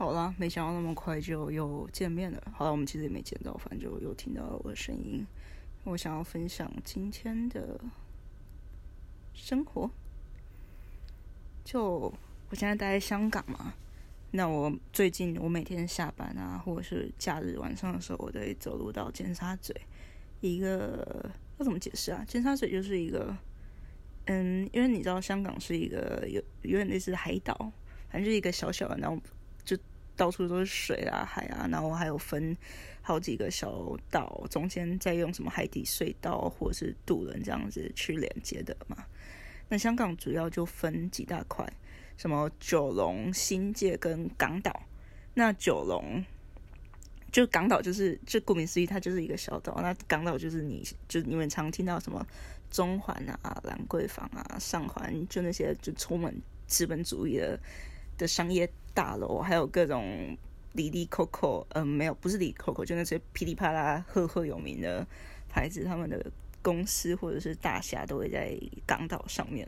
好啦，没想到那么快就又见面了。好了，我们其实也没见到，反正就又听到了我的声音。我想要分享今天的生活。就我现在待在香港嘛，那我最近我每天下班啊，或者是假日晚上的时候，我都会走路到尖沙咀。一个要怎么解释啊？尖沙咀就是一个，嗯，因为你知道香港是一个有有点类似海岛，反正就是一个小小的，那种。到处都是水啊，海啊，然后还有分好几个小岛，中间再用什么海底隧道或者是渡轮这样子去连接的嘛。那香港主要就分几大块，什么九龙、新界跟港岛。那九龙就港岛就是，就顾名思义，它就是一个小岛。那港岛就是你就你们常听到什么中环啊、兰桂坊啊、上环，就那些就充满资本主义的。的商业大楼，还有各种里里扣扣，嗯，没有，不是里扣扣，就那些噼里啪啦赫赫有名的牌子，他们的公司或者是大厦都会在港岛上面。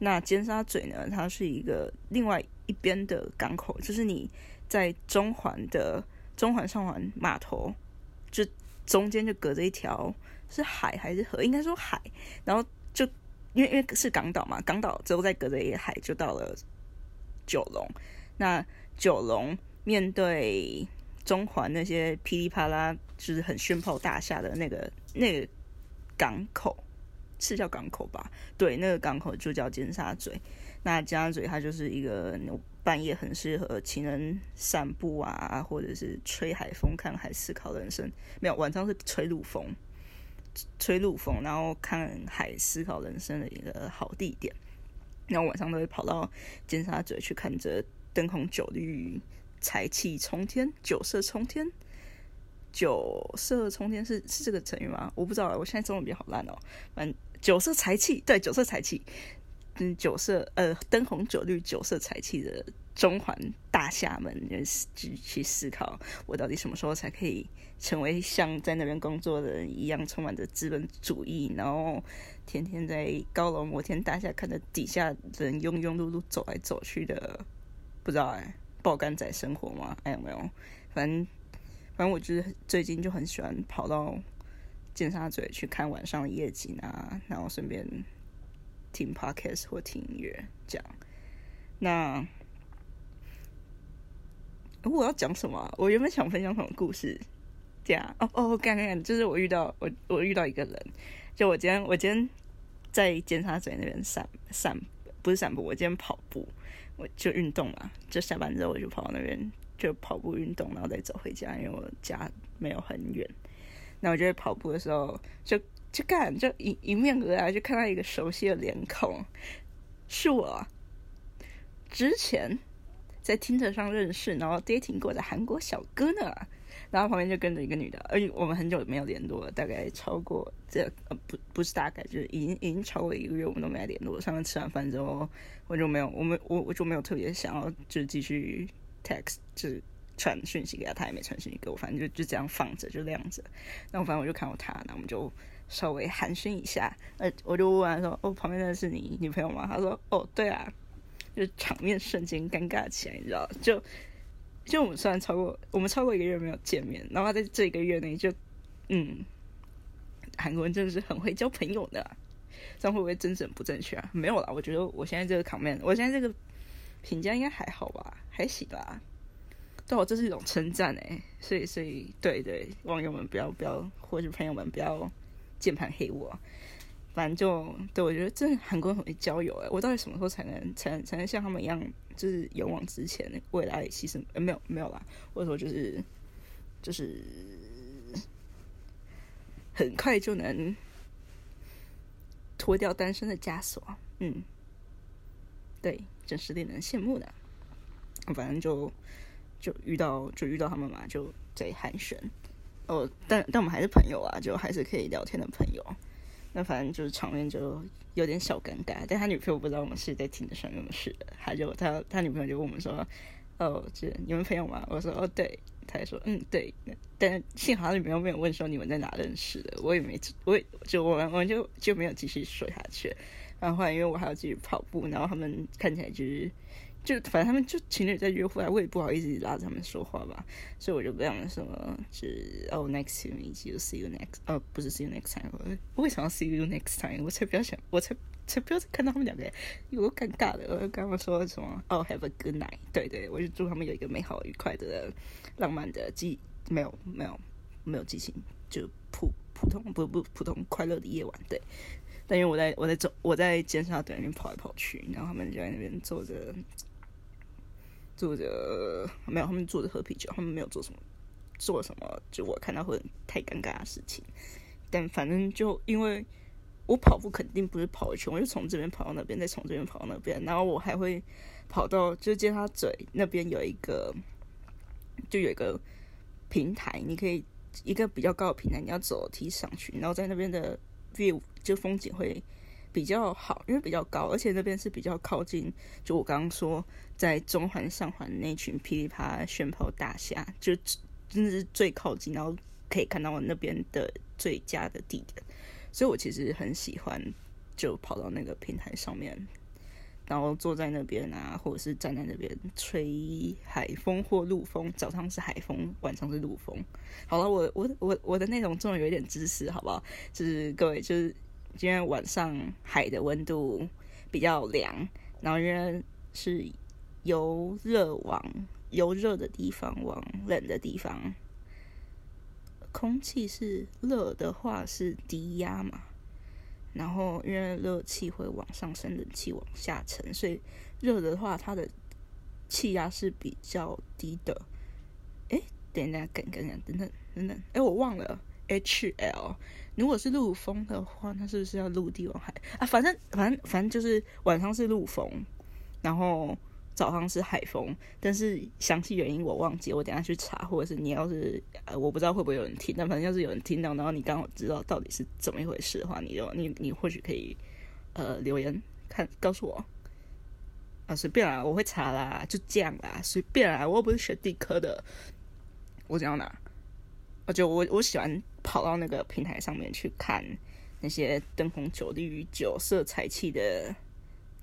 那尖沙咀呢，它是一个另外一边的港口，就是你在中环的中环上环码头，就中间就隔着一条是海还是河？应该说海，然后就因为因为是港岛嘛，港岛之后再隔着一个海，就到了。九龙，那九龙面对中环那些噼里啪啦，就是很炫炮大厦的那个那个港口，是叫港口吧？对，那个港口就叫尖沙咀。那尖沙咀它就是一个半夜很适合情人散步啊，或者是吹海风、看海、思考人生。没有，晚上是吹陆风，吹陆风，然后看海、思考人生的一个好地点。然后晚上都会跑到尖沙咀去看着灯红酒绿、财气冲天、酒色冲天。酒色冲天是是这个成语吗？我不知道，我现在中文比较好烂哦。反正酒色财气，对，酒色财气，嗯，酒色呃，灯红酒绿、酒色财气的。中环大厦门就去思考，我到底什么时候才可以成为像在那边工作的人一样，充满着资本主义，然后天天在高楼摩天大厦看着底下人庸庸碌碌走来走去的，不知道哎，爆肝仔生活吗？哎有没有？反正反正我就是最近就很喜欢跑到尖沙咀去看晚上的夜景啊，然后顺便听 podcast 或听音乐这样。那。我要讲什么？我原本想分享什么故事？这样哦哦，刚刚就是我遇到我我遇到一个人，就我今天我今天在尖沙咀那边散散不是散步，我今天跑步，我就运动嘛，就下班之后我就跑到那边就跑步运动，然后再走回家，因为我家没有很远。那我就在跑步的时候就就干就迎迎面而来，就看到一个熟悉的脸孔，是我之前。在听着上认识，然后 dating 过的韩国小哥呢，然后旁边就跟着一个女的，而且我们很久没有联络了，大概超过这呃不不是大概就是已经已经超过一个月，我们都没联络。上次吃完饭之后，我就没有我们我我就没有特别想要就是继续 text 就是传讯息给他，他也没传讯息给我，反正就就这样放着就这样子。然后反正我就看到他，那我们就稍微寒暄一下，呃，我就问他说：“哦，旁边那是你女朋友吗？”他说：“哦，对啊。”就场面瞬间尴尬起来，你知道？就就我们虽然超过我们超过一个月没有见面，然后在这一个月内就嗯，韩国人真的是很会交朋友的，这样会不会真正不正确啊？没有啦，我觉得我现在这个场面，我现在这个评价应该还好吧，还行吧。对我这是一种称赞哎，所以所以对对，网友们不要不要，或者朋友们不要键盘黑我。反正就对我觉得，真的韩国很会交友哎！我到底什么时候才能才能才能像他们一样，就是勇往直前，为了爱牺牲？呃，没有没有啦，或者说就是就是很快就能脱掉单身的枷锁。嗯，对，真是令人羡慕的。反正就就遇到就遇到他们嘛，就在寒暄。哦，但但我们还是朋友啊，就还是可以聊天的朋友。那反正就是场面就有点小尴尬，但他女朋友不知道我们是在听的上面事的，他就他他女朋友就问我们说：“哦，这你们朋友吗？”我说：“哦，对。”他也说：“嗯，对。”但幸好他女朋友没有问说你们在哪认识的，我也没，我也就我们我们就就没有继续说下去。然后后来因为我还要继续跑步，然后他们看起来就是就反正他们就情侣在约会啊，我也不好意思拉着他们说话吧，所以我就不讲什么，就是哦，next to me you see you next，哦，不是 see you next time，我为什么要 see you next time？我才不要想，我才才不要再看到他们两个，有尴尬的。我刚刚说什么？哦，have a good night，对对，我就祝他们有一个美好愉快的浪漫的记，没有没有没有激情，就普普通不不普通快乐的夜晚，对。但因为我在我在走我在尖沙咀那边跑来跑去，然后他们就在那边坐着。坐着没有，他们坐着喝啤酒，他们没有做什么，做什么就我看到会太尴尬的事情。但反正就因为我跑步肯定不是跑一圈，我就从这边跑到那边，再从这边跑到那边，然后我还会跑到就接他嘴那边有一个，就有一个平台，你可以一个比较高的平台，你要走楼梯上去，然后在那边的 view 就风景会。比较好，因为比较高，而且那边是比较靠近。就我刚刚说，在中环上环那群噼里啪啦旋炮大虾，就真的是最靠近，然后可以看到那边的最佳的地点。所以我其实很喜欢，就跑到那个平台上面，然后坐在那边啊，或者是站在那边吹海风或陆风。早上是海风，晚上是陆风。好了，我我我我的内容终于有一点知识，好不好？就是各位就是。今天晚上海的温度比较凉，然后因为是由热往由热的地方往冷的地方，空气是热的话是低压嘛，然后因为热气会往上升，冷气往下沉，所以热的话它的气压是比较低的。哎，等一下，等等等等等等，哎，我忘了。H L，如果是陆风的话，那是不是要陆地往海啊？反正反正反正就是晚上是陆风，然后早上是海风。但是详细原因我忘记，我等下去查，或者是你要是呃，我不知道会不会有人听，但反正要是有人听到，然后你刚好知道到底是怎么一回事的话，你就你你或许可以呃留言看告诉我啊，随便啦，我会查啦，就这样啦，随便啦，我又不是学地科的，我讲到哪？我就我我喜欢跑到那个平台上面去看那些灯红酒绿、酒色财气的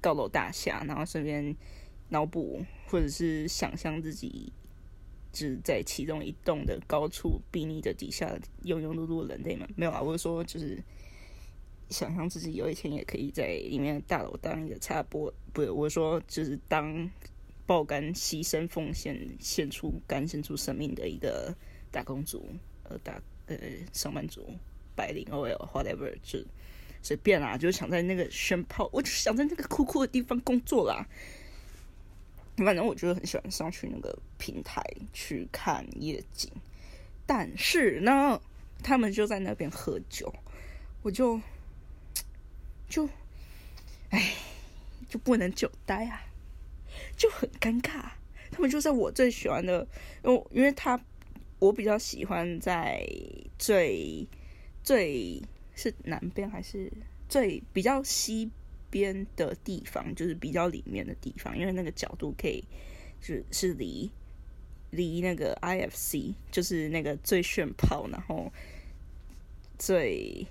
高楼大厦，然后顺便脑补或者是想象自己只在其中一栋的高处比拟的底下庸庸碌碌的人类们。没有啊，我是说就是想象自己有一天也可以在里面的大楼当一个插播，不是我说就是当爆肝牺牲奉献献出肝献出生命的一个大公打呃上班族白领 OL whatever 就随便啦，就想在那个宣炮，我就想在那个酷酷的地方工作啦。反正我就很喜欢上去那个平台去看夜景，但是呢，他们就在那边喝酒，我就就哎就不能久待啊，就很尴尬。他们就在我最喜欢的，因为因为他。我比较喜欢在最最是南边还是最比较西边的地方，就是比较里面的地方，因为那个角度可以是是离离那个 IFC 就是那个最炫炮，然后最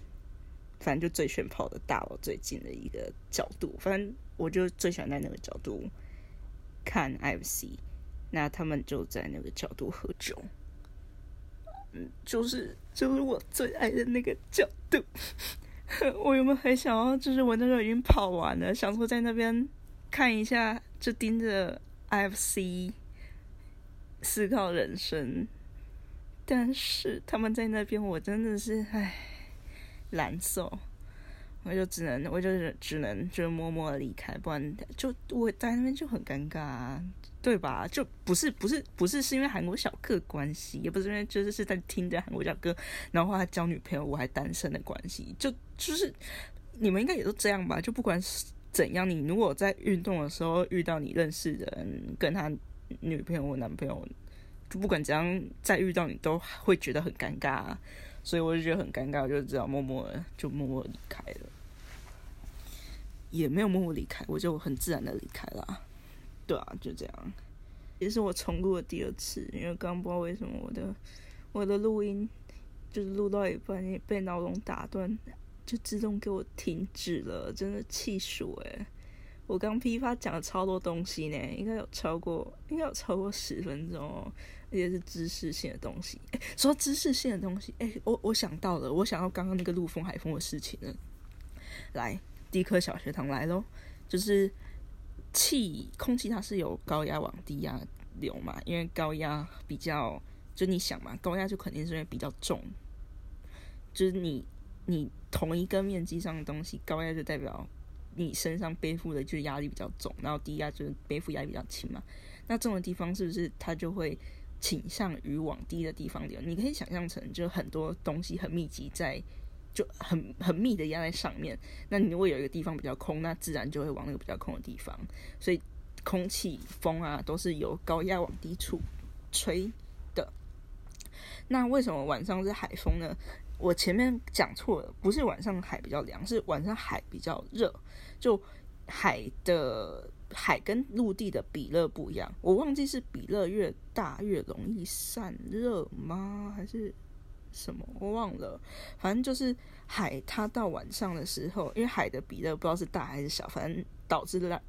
反正就最炫炮的大楼最近的一个角度，反正我就最喜欢在那个角度看 IFC，那他们就在那个角度喝酒。就是就是我最爱的那个角度。我有没有很想要？就是我那时候已经跑完了，想说在那边看一下，就盯着 IFC 思考人生。但是他们在那边，我真的是唉，难受。我就只能，我就只能就默默的离开，不然就我在那边就很尴尬。啊。对吧？就不是不是不是是因为韩国小哥关系，也不是因为就是是在听着韩国小哥，然后他交女朋友，我还单身的关系。就就是你们应该也都这样吧？就不管是怎样，你如果在运动的时候遇到你认识的人，跟他女朋友或男朋友，就不管怎样再遇到你，都会觉得很尴尬。所以我就觉得很尴尬，就只好默默的就默默离开了，也没有默默离开，我就很自然的离开了。对啊，就这样，也是我重录的第二次，因为刚不知道为什么我的我的录音就是录到一半被闹钟打断，就自动给我停止了，真的气死我！我刚批发讲了超多东西呢，应该有超过，应该有超过十分钟哦，而且是知识性的东西。哎，说知识性的东西，哎，我我想到了，我想到刚刚那个陆风海风的事情了。来，第一课小学堂来喽，就是气空气它是有高压往低压流嘛，因为高压比较，就你想嘛，高压就肯定是因为比较重，就是你你同一个面积上的东西，高压就代表。你身上背负的就是压力比较重，然后低压就是背负压力比较轻嘛。那重的地方是不是它就会倾向于往低的地方流？你可以想象成就很多东西很密集在，就很很密的压在上面。那你如果有一个地方比较空，那自然就会往那个比较空的地方。所以空气风啊都是由高压往低处吹的。那为什么晚上是海风呢？我前面讲错了，不是晚上海比较凉，是晚上海比较热。就海的海跟陆地的比热不一样，我忘记是比热越大越容易散热吗？还是什么？我忘了。反正就是海，它到晚上的时候，因为海的比热不知道是大还是小，反正导致了。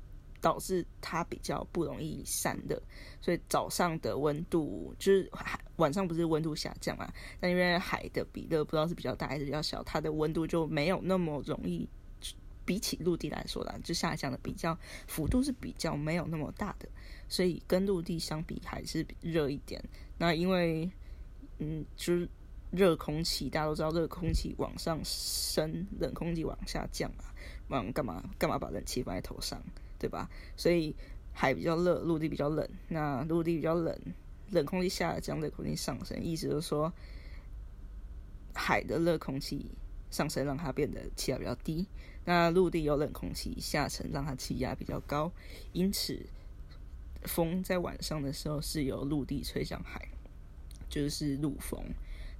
导致它比较不容易散热，所以早上的温度就是海晚上不是温度下降嘛？但因为海的比热不知道是比较大还是比较小，它的温度就没有那么容易，比起陆地来说啦，就下降的比较幅度是比较没有那么大的，所以跟陆地相比还是热一点。那因为嗯，就是热空气，大家都知道热空气往上升，冷空气往下降啊，往干嘛干嘛把冷气放在头上？对吧？所以海比较热，陆地比较冷。那陆地比较冷，冷空气下降，热空气上升，意思就是说，海的热空气上升，让它变得气压比较低。那陆地有冷空气下沉，让它气压比较高。因此，风在晚上的时候是由陆地吹向海，就是陆风。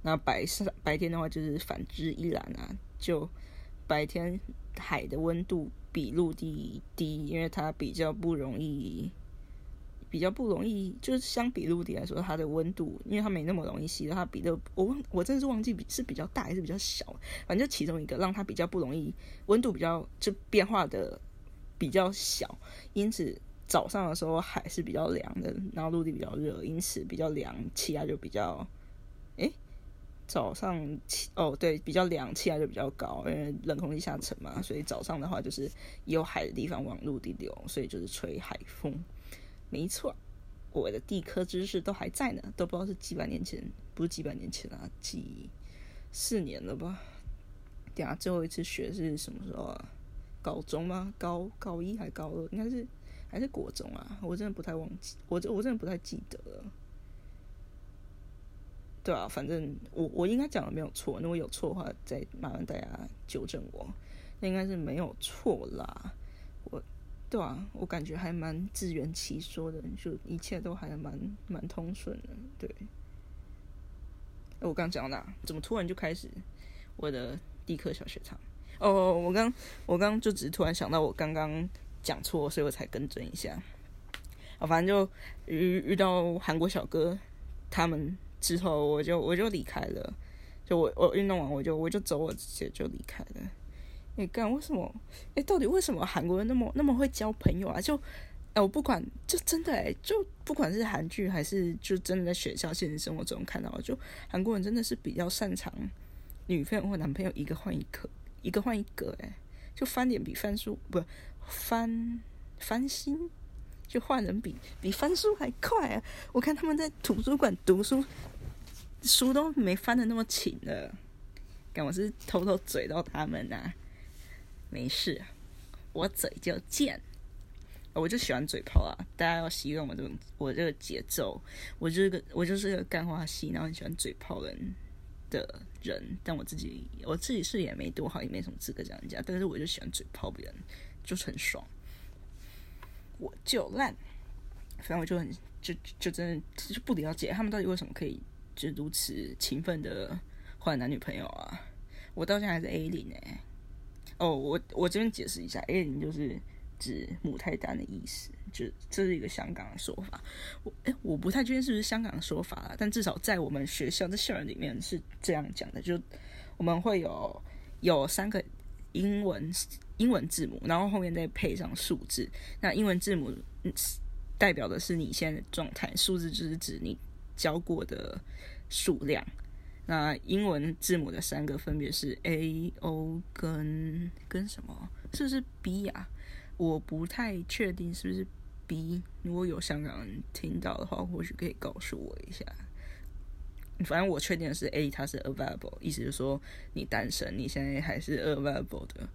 那白上白天的话，就是反之亦然啊。就白天海的温度。比陆地低，因为它比较不容易，比较不容易，就是相比陆地来说，它的温度，因为它没那么容易吸，它比的我忘，我真的是忘记比是比较大还是比较小，反正就其中一个让它比较不容易，温度比较就变化的比较小，因此早上的时候海是比较凉的，然后陆地比较热，因此比较凉，气压就比较，诶。早上气哦，对，比较凉，气压就比较高，因为冷空气下沉嘛，所以早上的话就是有海的地方往陆地流，所以就是吹海风。没错，我的地科知识都还在呢，都不知道是几百年前，不是几百年前啊，几四年了吧？等下最后一次学是什么时候啊？高中吗？高高一还高二？应该是还是国中啊？我真的不太忘记，我这我真的不太记得了。对啊，反正我我应该讲的没有错，如果有错的话，再麻烦大家纠正我。那应该是没有错啦，我对啊，我感觉还蛮自圆其说的，就一切都还蛮蛮通顺的。对，我刚讲到哪？怎么突然就开始我的地科小学堂？哦，我刚我刚就只是突然想到我刚刚讲错，所以我才更正一下。啊，反正就遇遇到韩国小哥他们。之后我就我就离开了，就我我运动完我就我就走，我直接就离开了。你干为什么？哎，到底为什么韩国人那么那么会交朋友啊？就哎，我不管，就真的哎，就不管是韩剧还是就真的在学校现实生活中看到，就韩国人真的是比较擅长女朋友或男朋友一个换一个，一个换一个，哎，就翻脸比翻书不翻翻新。就换人比比翻书还快啊！我看他们在图书馆读书，书都没翻的那么勤了。干我是偷偷嘴到他们呐，没事，我嘴就贱，我就喜欢嘴炮啊！大家要习惯我这种我这个节奏，我就是个我就是个干话系，然后很喜欢嘴炮人的人。但我自己我自己是也没多好，也没什么资格讲人家，但是我就喜欢嘴炮别人，就是很爽。我就烂，反正我就很就就真的就不了解他们到底为什么可以就如此勤奋的换男女朋友啊！我到现在还是 A 零哎。哦，我我这边解释一下，A 零就是指母胎单的意思，就这是一个香港的说法。我哎，我不太确定是不是香港的说法啦，但至少在我们学校在校园里面是这样讲的，就我们会有有三个英文英文字母，然后后面再配上数字。那英文字母代表的是你现在的状态，数字就是指你教过的数量。那英文字母的三个分别是 A、O 跟跟什么？是不是 B 呀？我不太确定是不是 B。如果有香港人听到的话，或许可以告诉我一下。反正我确定的是 A，它是 available，意思就是说你单身，你现在还是 available 的。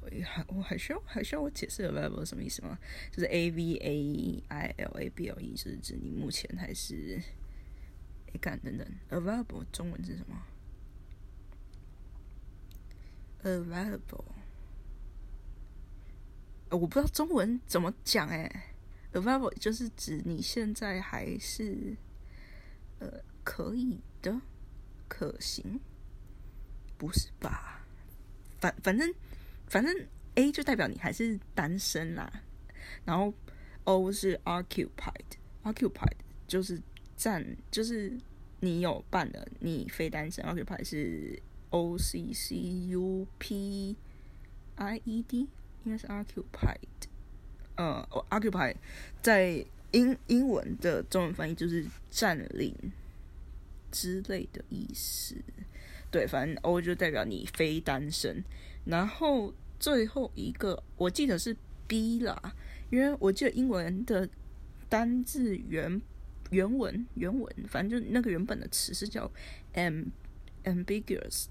我还我还需要还需要我解释 available 什么意思吗？就是 A V A I L A B L E，是指你目前还是。干等等，available 中文是什么？available，我不知道中文怎么讲哎。available 就是指你现在还是呃可以的，可行，不是吧？反反正反正 A 就代表你还是单身啦，然后 O 是 occupied，occupied 就是。占就是你有伴的，你非单身。Occupy 是 O C C U P I E D，应该是 occupied。呃，occupy 在英英文的中文翻译就是占领之类的意思。对，反正 O 就代表你非单身。然后最后一个我记得是 B 啦，因为我记得英文的单字原。原文原文，反正就那个原本的词是叫 am ambiguous，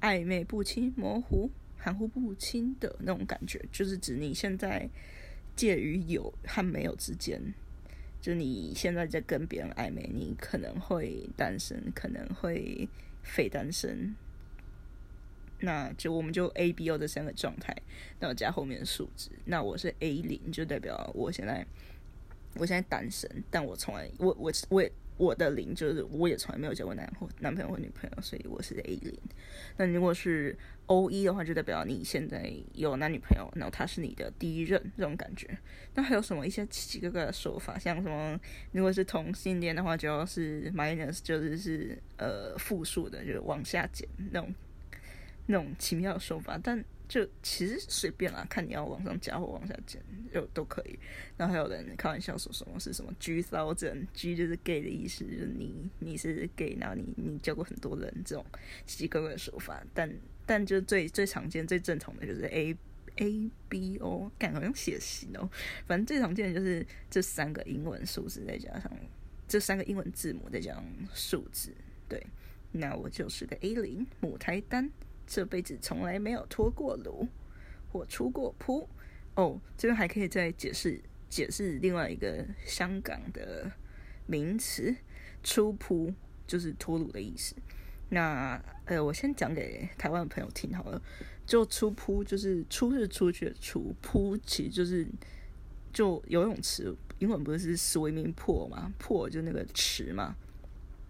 暧昧不清、模糊、含糊不清的那种感觉，就是指你现在介于有和没有之间，就你现在在跟别人暧昧，你可能会单身，可能会非单身，那就我们就 A B O 这三个状态，那我加后面的数字，那我是 A 零，就代表我现在。我现在单身，但我从来我我我也我的零就是我也从来没有交过男或男朋友或女朋友，所以我是 A 零。那如果是 O 一的话，就代表你现在有男女朋友，然后他是你的第一任这种感觉。那还有什么一些奇奇怪怪的说法？像什么如果是同性恋的话，就要是 minus，就是是呃负数的，就是往下减那种那种奇妙的说法，但。就其实随便啦，看你要往上加或往下减，就都可以。然后还有人开玩笑说什么是什么 G thousand，G 就是 gay 的意思，就是你你是 gay，然后你你教过很多人这种奇奇怪怪的说法。但但就最最常见、最正统的就是 A A B O，感觉用写型哦。反正最常见的就是这三个英文数字再加上这三个英文字母再加上数字。对，那我就是个 A 零母胎单。这辈子从来没有脱过炉或出过铺哦，这边还可以再解释解释另外一个香港的名词“出铺”，就是脱炉的意思。那呃，我先讲给台湾的朋友听好了。就出铺就是出是出去的出，铺其实就是就游泳池，英文不是 swimming pool 吗？破就那个池嘛。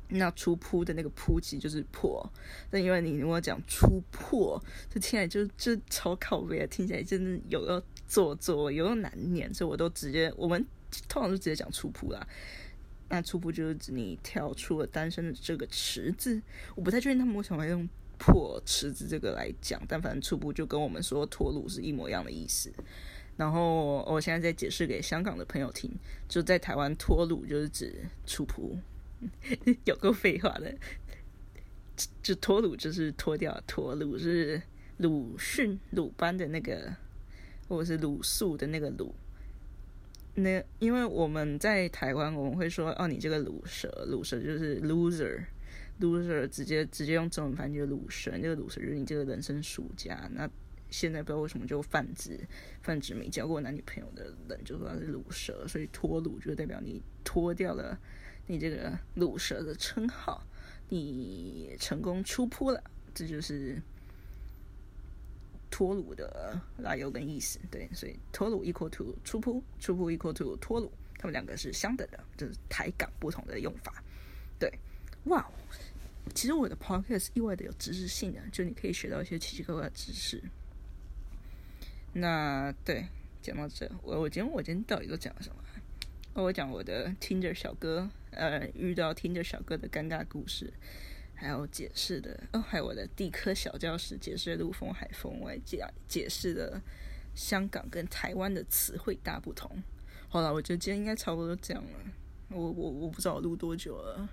那出铺的那个铺其实就是破，但因为你如果讲出破，就听起来就就超靠背，听起来真的有要做作，有要难念，所以我都直接我们通常就直接讲出铺啦。那出铺就是指你跳出了单身的这个池子，我不太确定他们为什么用破池子这个来讲，但反正出铺就跟我们说脱路是一模一样的意思。然后我现在在解释给香港的朋友听，就在台湾脱路就是指出铺。有够废话的，就脱鲁就是脱掉，脱鲁是鲁迅鲁班的那个，或者是鲁肃的那个鲁。那因为我们在台湾，我们会说哦，你这个鲁蛇，鲁蛇就是 loser，loser 直接直接用中文翻译就是鲁蛇，这个鲁蛇就是你这个人生输家。那现在不知道为什么就泛指泛指没交过男女朋友的人，就说他是鲁蛇，所以脱鲁就代表你脱掉了。你这个鲁蛇的称号，你成功出铺了，这就是脱鲁的来由跟意思。对，所以脱鲁 equal to 出铺，出铺 equal to 脱鲁，他们两个是相等的，就是台港不同的用法。对，哇，其实我的 podcast 意外的有知识性的，就你可以学到一些奇奇怪怪的知识。那对，讲到这，我我今天我今天到底都讲了什么？我讲我的听着小哥，呃，遇到听着小哥的尴尬故事。还有解释的哦，还有我的地科小教室解释陆风海风，我还解解释的香港跟台湾的词汇大不同。好了，我觉得今天应该差不多这样了。我我我不知道我录多久了，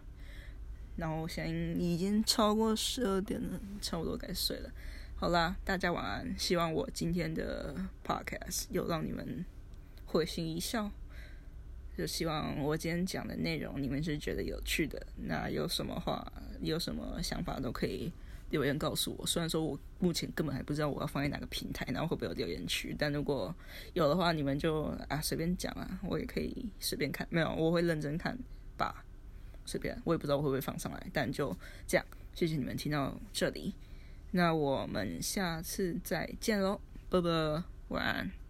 然后现在已经超过十二点了，差不多该睡了。好啦，大家晚安。希望我今天的 podcast 有让你们会心一笑。就希望我今天讲的内容你们是觉得有趣的。那有什么话，有什么想法都可以留言告诉我。虽然说我目前根本还不知道我要放在哪个平台，然后会不会有留言区，但如果有的话，你们就啊随便讲啊，我也可以随便看。没有，我会认真看吧，随便。我也不知道我会不会放上来，但就这样。谢谢你们听到这里，那我们下次再见喽，拜拜，晚安。